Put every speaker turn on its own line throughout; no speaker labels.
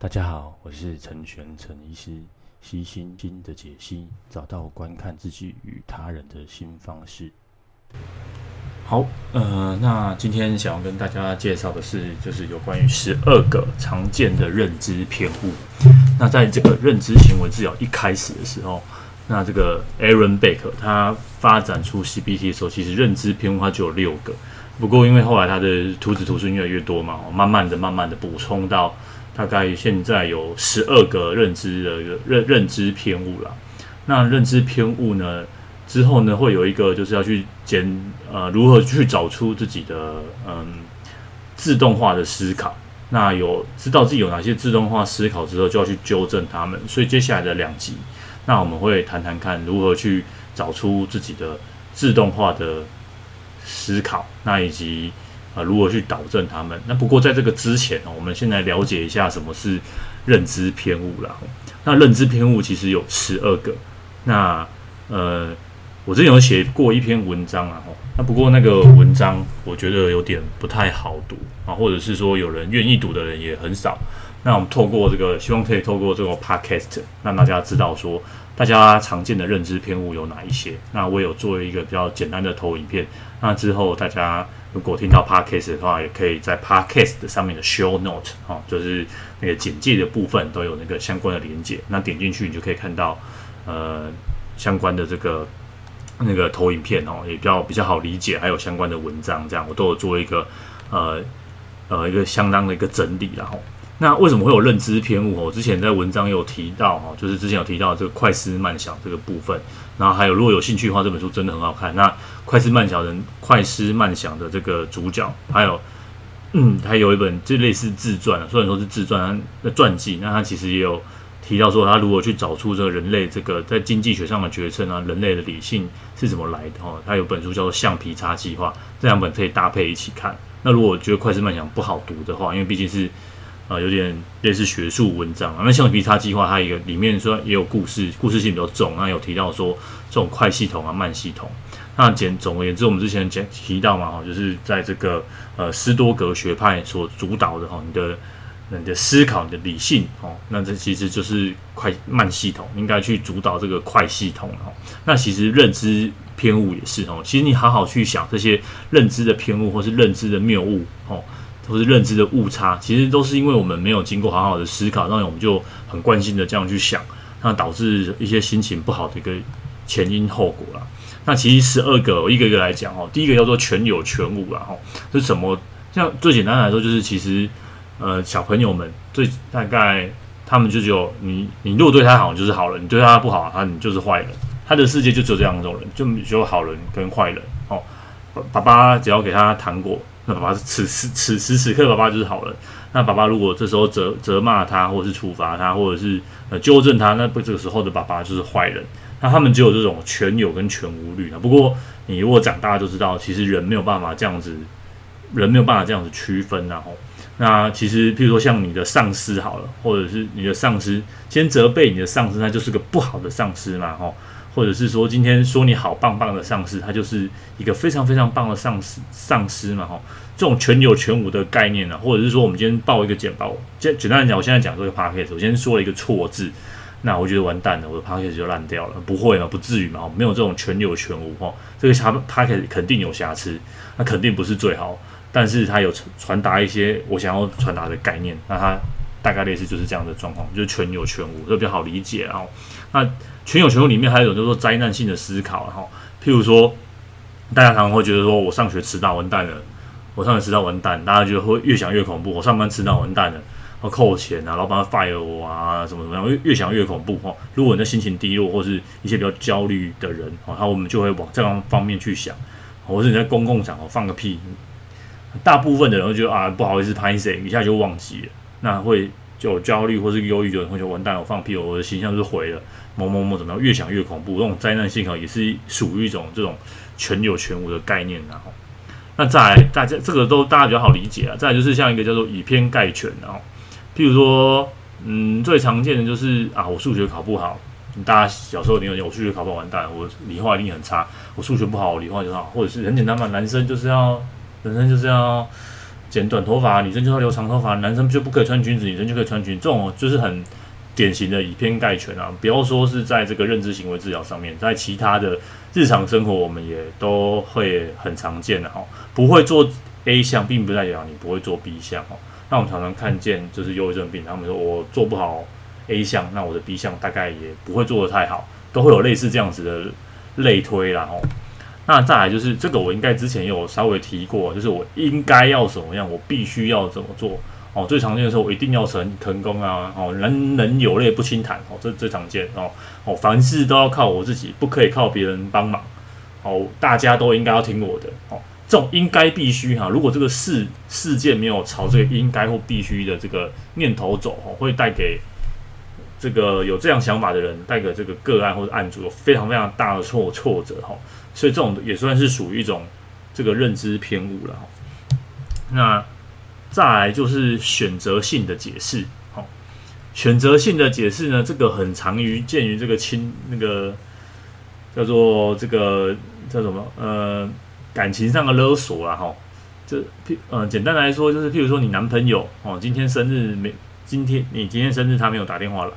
大家好，我是陈玄陈医师，悉心经的解析，找到观看自己与他人的新方式。好，呃，那今天想要跟大家介绍的是，就是有关于十二个常见的认知偏误。那在这个认知行为治疗一开始的时候，那这个 Aaron Beck 他发展出 CBT 的时候，其实认知偏误它就有六个。不过因为后来他的徒子徒孙越来越多嘛，慢慢的、慢慢的补充到大概现在有十二个认知的一个认认知偏误了。那认知偏误呢，之后呢，会有一个就是要去检呃如何去找出自己的嗯自动化的思考。那有知道自己有哪些自动化思考之后，就要去纠正他们。所以接下来的两集，那我们会谈谈看如何去找出自己的自动化的思考，那以及呃如何去导正他们。那不过在这个之前哦，我们先来了解一下什么是认知偏误啦。那认知偏误其实有十二个。那呃。我之前有写过一篇文章啊，那不过那个文章我觉得有点不太好读啊，或者是说有人愿意读的人也很少。那我们透过这个，希望可以透过这个 podcast 让大家知道说，大家常见的认知偏误有哪一些。那我有做一个比较简单的投影片，那之后大家如果听到 podcast 的话，也可以在 podcast 上面的 show note 哈，就是那个简介的部分都有那个相关的连接，那点进去你就可以看到呃相关的这个。那个投影片哦，也比较比较好理解，还有相关的文章，这样我都有做一个呃呃一个相当的一个整理，然后那为什么会有认知偏误？我之前在文章有提到哈，就是之前有提到这个快思慢想这个部分，然后还有如果有兴趣的话，这本书真的很好看。那快思慢想人快思慢想的这个主角，还有嗯，还有一本就类似自传，虽然说是自传的传记，那他其实也有。提到说，他如果去找出这个人类这个在经济学上的决策啊，人类的理性是怎么来的？哦，他有本书叫做《橡皮擦计划》，这两本可以搭配一起看。那如果觉得快思慢想不好读的话，因为毕竟是呃有点类似学术文章啊，那《橡皮擦计划》它一个里面说也有故事，故事性比较重。那有提到说这种快系统啊、慢系统。那简总而言之，我们之前讲提到嘛，哈，就是在这个呃斯多格学派所主导的哈，你的。你的思考，你的理性，哦，那这其实就是快慢系统，应该去主导这个快系统，哦。那其实认知偏误也是，哦，其实你好好去想这些认知的偏误，或是认知的谬误，哦，或是认知的误差，其实都是因为我们没有经过好好的思考，那我们就很惯性的这样去想，那导致一些心情不好的一个前因后果啦。那其实十二个，我一个一个来讲，哦，第一个叫做全有全无啦，哦，是什么？像最简单来说，就是其实。呃，小朋友们最大概他们就只有你，你如果对他好就是好人，你对他不好，他你就是坏人。他的世界就只有这样一种人，就只有好人跟坏人。哦，爸爸只要给他糖果，那爸爸此时此时此刻爸爸就是好人。那爸爸如果这时候责责骂他，或者是处罚他，或者是呃纠正他，那不这个时候的爸爸就是坏人。那他们只有这种全有跟全无律。不过你如果长大就知道，其实人没有办法这样子，人没有办法这样子区分，然后。那其实，譬如说像你的上司好了，或者是你的上司先责备你的上司，他就是个不好的上司嘛，吼，或者是说今天说你好棒棒的上司，他就是一个非常非常棒的上司上司嘛，吼，这种全有全无的概念呢，或者是说我们今天报一个简报，简简单来讲，我现在讲这个 podcast，我先说了一个错字，那我觉得完蛋了，我的 podcast 就烂掉了，不会嘛，不至于嘛，没有这种全有全无，吼，这个 podcast 肯定有瑕疵，那肯定不是最好。但是它有传达一些我想要传达的概念，那它大概类似就是这样的状况，就是全有全无，都比较好理解。然后，那全有全无里面还有一种叫做灾难性的思考。然后，譬如说，大家常常会觉得说我上学迟到完蛋了，我上学迟到完蛋，大家就会越想越恐怖。我上班迟到完蛋了，要扣钱啊，老板要 fire 我啊，什么什么样，越越想越恐怖。哈，如果你的心情低落或是一些比较焦虑的人，哈，那我们就会往这样方面去想，或是你在公共场合放个屁。大部分的人会觉得啊，不好意思，拍谁一下就忘记了，那会就有焦虑或是忧郁，就会觉得完蛋，我放屁，我的形象就毁了，某某某怎么样？越想越恐怖，这种灾难性啊，也是属于一种这种全有全无的概念，然后，那再来大家这个都大家比较好理解啊。再来就是像一个叫做以偏概全，然后，譬如说，嗯，最常见的就是啊，我数学考不好，大家小时候你有我数学考不好完蛋，我理化一定很差，我数学不好，我理化就好，或者是很简单嘛，男生就是要。本身就是要，剪短头发，女生就要留长头发，男生就不可以穿裙子，女生就可以穿裙子，这种就是很典型的以偏概全啊！不要说是在这个认知行为治疗上面，在其他的日常生活，我们也都会很常见的哈。不会做 A 项，并不代表你不会做 B 项。那我们常常看见就是忧郁症病，他们说我做不好 A 项，那我的 B 项大概也不会做得太好，都会有类似这样子的类推啦哈。那再来就是这个，我应该之前有稍微提过，就是我应该要怎么样，我必须要怎么做哦。最常见的时候，我一定要成成功啊！哦，人人有泪不轻弹哦，这最常见哦哦，凡事都要靠我自己，不可以靠别人帮忙哦。大家都应该要听我的哦。这种应该必须哈，如果这个事事件没有朝这个应该或必须的这个念头走哦，会带给这个有这样想法的人，带给这个个案或者案主有非常非常大的挫挫折哈。所以这种也算是属于一种这个认知偏误了。那再来就是选择性的解释，好，选择性的解释呢，这个很常于见于这个亲那个叫做这个叫什么呃感情上的勒索了哈。这譬呃简单来说就是譬如说你男朋友哦今天生日没今天你今天生日他没有打电话来，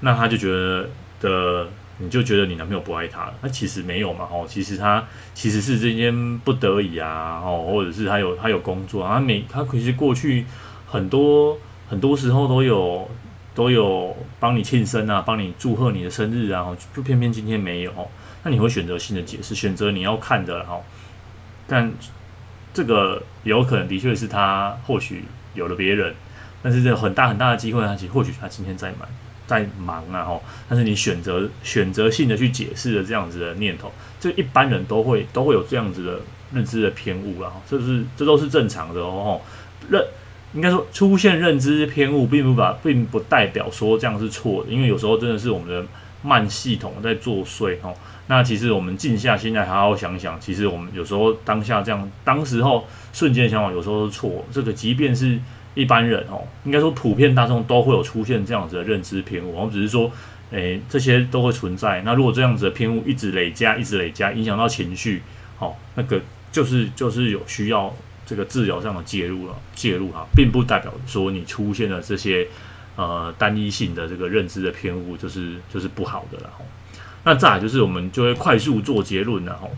那他就觉得的。你就觉得你男朋友不爱他了，那其实没有嘛，哦，其实他其实是今天不得已啊，哦，或者是他有他有工作啊，他每他其实过去很多很多时候都有都有帮你庆生啊，帮你祝贺你的生日啊，就偏偏今天没有，那你会选择性的解释，选择你要看的哈，但这个有可能的确是他或许有了别人，但是这很大很大的机会，他其实或许他今天在忙。在忙啊吼，但是你选择选择性的去解释了这样子的念头，这一般人都会都会有这样子的认知的偏误啦，这是这都是正常的哦。认应该说出现认知偏误，并不把并不代表说这样是错的，因为有时候真的是我们的慢系统在作祟哦。那其实我们静下心来好好想想，其实我们有时候当下这样当时候瞬间想法有时候是错，这个即便是。一般人哦，应该说普遍大众都会有出现这样子的认知偏误，我们只是说，诶、欸，这些都会存在。那如果这样子的偏误一直累加，一直累加，影响到情绪，哦，那个就是就是有需要这个治疗上的介入了，介入哈，并不代表说你出现了这些呃单一性的这个认知的偏误就是就是不好的了。吼，那再来就是我们就会快速做结论了。吼。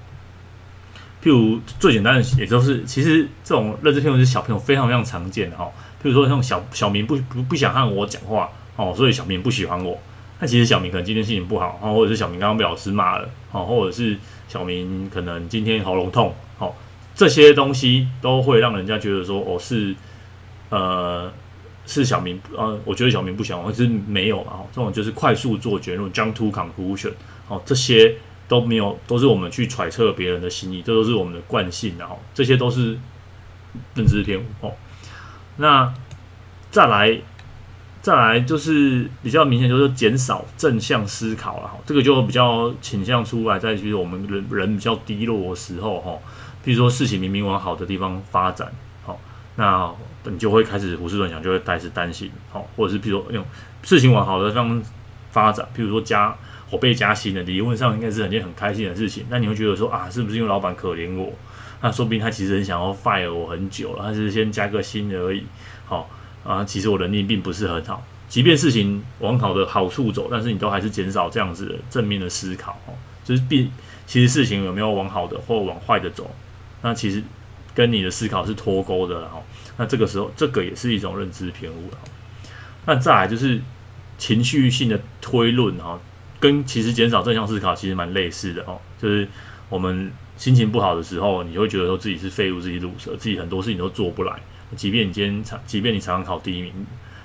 譬如最简单的，也就是其实这种认知偏误是小朋友非常非常常见的哈。譬如说像小小明不不不想和我讲话哦，所以小明不喜欢我。那其实小明可能今天心情不好哦，或者是小明刚刚被老师骂了，哦，或者是小明可能今天喉咙痛，哦，这些东西都会让人家觉得说，哦，是呃是小明，呃，我觉得小明不喜欢我，其实没有嘛，哦，这种就是快速做结论，jump to conclusion，哦，这些。都没有，都是我们去揣测别人的心意，这都是我们的惯性，然后这些都是认知偏误哦。那再来，再来就是比较明显，就是减少正向思考了哈。这个就比较倾向出来，在就是我们人人比较低落的时候哈，比如说事情明明往好的地方发展，好，那你就会开始胡思乱想，就会开始担心，好，或者是比如说用事情往好的地方发展，譬如说加。我被加薪了，理论上应该是很件很开心的事情。那你会觉得说啊，是不是因为老板可怜我？那说不定他其实很想要 fire 我很久了，他只是先加个薪而已。好啊，其实我能力并不是很好。即便事情往好的好处走，但是你都还是减少这样子的正面的思考。哦，就是并其实事情有没有往好的或往坏的走，那其实跟你的思考是脱钩的。哈，那这个时候这个也是一种认知偏误了。那再来就是情绪性的推论哈。跟其实减少正向思考其实蛮类似的哦，就是我们心情不好的时候，你会觉得说自己是废物，自己鲁蛇，自己很多事情都做不来。即便你今天常，即便你常常考第一名，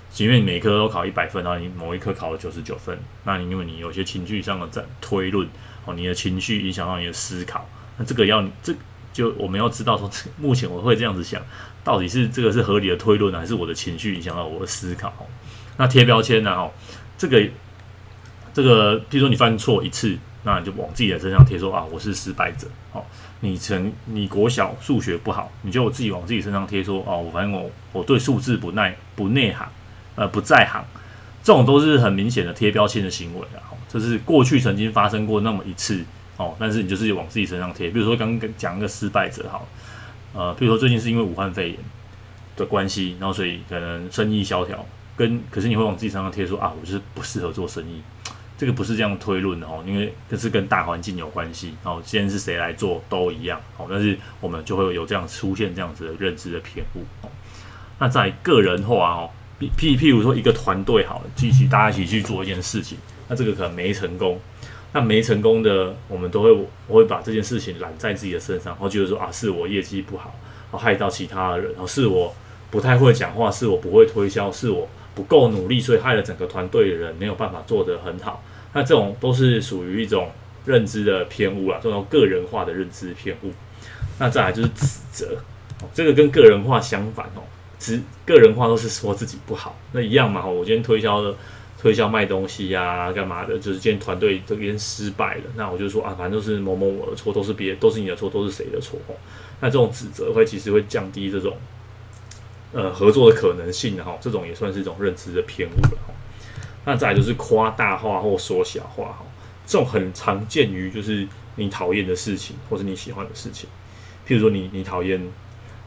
即便你每科都考一百分，然后你某一科考了九十九分，那你因为你有些情绪上的在推论哦，你的情绪影响到你的思考，那这个要这就我们要知道说，目前我会这样子想，到底是这个是合理的推论呢，还是我的情绪影响到我的思考？那贴标签呢？哦，这个。这个，譬如说你犯错一次，那你就往自己的身上贴说啊，我是失败者。哦，你成你国小数学不好，你就自己往自己身上贴说哦，我反正我我对数字不耐不内行，呃不在行，这种都是很明显的贴标签的行为啊。这是过去曾经发生过那么一次哦，但是你就是往自己身上贴。比如说刚刚讲一个失败者，好，呃，比如说最近是因为武汉肺炎，的关系，然后所以可能生意萧条，跟可是你会往自己身上贴说啊，我就是不适合做生意，这个不是这样推论的哦，因为这是跟大环境有关系。然后今天是谁来做都一样，好，但是我们就会有这样出现这样子的认知的偏误。那在个人化哦，譬譬如说一个团队好了，继续大家一起去做一件事情，那这个可能没成功。那没成功的，我们都会我会把这件事情揽在自己的身上，然后觉得说啊，是我业绩不好，然后害到其他人，然后是我不太会讲话，是我不会推销，是我不够努力，所以害了整个团队的人没有办法做得很好。那这种都是属于一种认知的偏误啦，这种个人化的认知偏误。那再来就是指责，这个跟个人化相反哦，指个人化都是说自己不好，那一样嘛。我今天推销的。推销卖东西呀、干嘛的？就是今天团队这边失败了，那我就说啊，反正都是某某我的错，都是别，都是你的错，都是谁的错？那这种指责会其实会降低这种呃合作的可能性的哈，这种也算是一种认知的偏误了哈。那再来就是夸大化或缩小化哈，这种很常见于就是你讨厌的事情或是你喜欢的事情，譬如说你你讨厌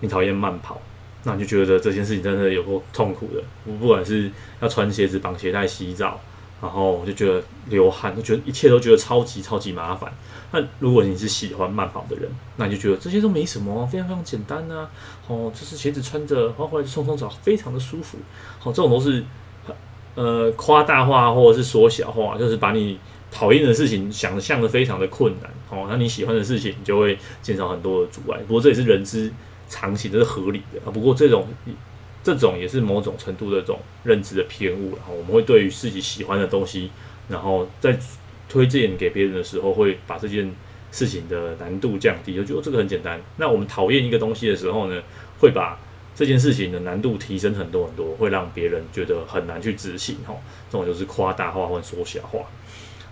你讨厌慢跑。那你就觉得这件事情真的有够痛苦的。不管是要穿鞋子、绑鞋带、洗澡，然后我就觉得流汗，就觉得一切都觉得超级超级麻烦。那如果你是喜欢慢跑的人，那你就觉得这些都没什么，非常非常简单呐、哦，就是鞋子穿着，然后回来就冲冲澡，非常的舒服。好，这种都是呃夸大化或者是缩小化，就是把你讨厌的事情想象的非常的困难。哦，那你喜欢的事情，你就会减少很多的阻碍。不过这也是人之。常情，这是合理的啊。不过这种这种也是某种程度的这种认知的偏误。然后我们会对于自己喜欢的东西，然后在推荐给别人的时候，会把这件事情的难度降低，就觉得这个很简单。那我们讨厌一个东西的时候呢，会把这件事情的难度提升很多很多，会让别人觉得很难去执行。哈，这种就是夸大化或缩小化。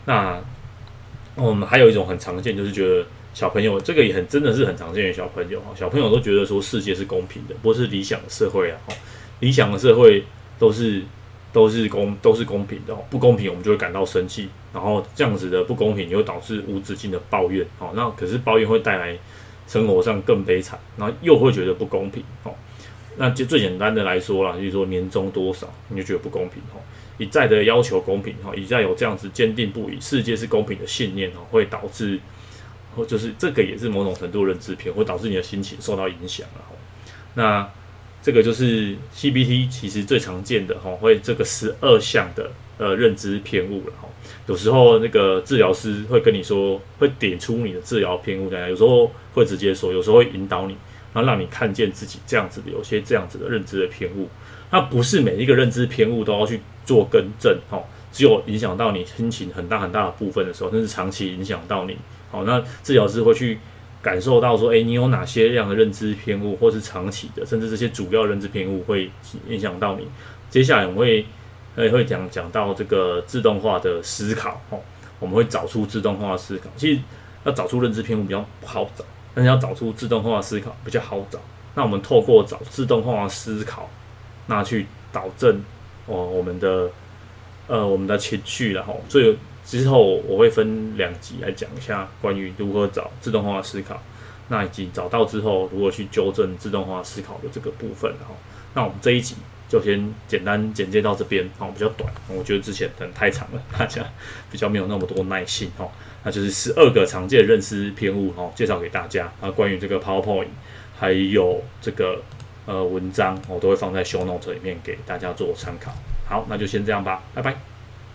那我们还有一种很常见，就是觉得。小朋友，这个也很真的是很常见的小朋友哈，小朋友都觉得说世界是公平的，不是理想的社会啊，理想的社会都是都是公都是公平的，不公平我们就会感到生气，然后这样子的不公平又导致无止境的抱怨，好，那可是抱怨会带来生活上更悲惨，然后又会觉得不公平，好，那就最简单的来说啦，就是说年终多少你就觉得不公平，哈，一再的要求公平，哈，一再有这样子坚定不移世界是公平的信念，哈，会导致。或就是这个也是某种程度认知偏，会导致你的心情受到影响了。那这个就是 CBT 其实最常见的哈，会这个十二项的呃认知偏误了哈。有时候那个治疗师会跟你说，会点出你的治疗偏误在哪，有时候会直接说，有时候会引导你，然后让你看见自己这样子的有些这样子的认知的偏误。那不是每一个认知偏误都要去做更正哈，只有影响到你心情很大很大的部分的时候，那是长期影响到你。好，那治疗师会去感受到说，诶，你有哪些样的认知偏误，或是长期的，甚至这些主要认知偏误会影响到你。接下来我们会呃会讲讲到这个自动化的思考，哦，我们会找出自动化思考。其实要找出认知偏误比较不好找，但是要找出自动化思考比较好找。那我们透过找自动化思考，那去导正哦我们的呃我们的情绪，然后所以。之后我会分两集来讲一下关于如何找自动化思考，那以及找到之后如何去纠正自动化思考的这个部分。哈，那我们这一集就先简单简介到这边，哈，比较短，我觉得之前可能太长了，大家比较没有那么多耐性，哈，那就是十二个常见的认知偏误，哈，介绍给大家。啊，关于这个 PowerPoint 还有这个呃文章，我都会放在 Show Note 里面给大家做参考。好，那就先这样吧，拜拜。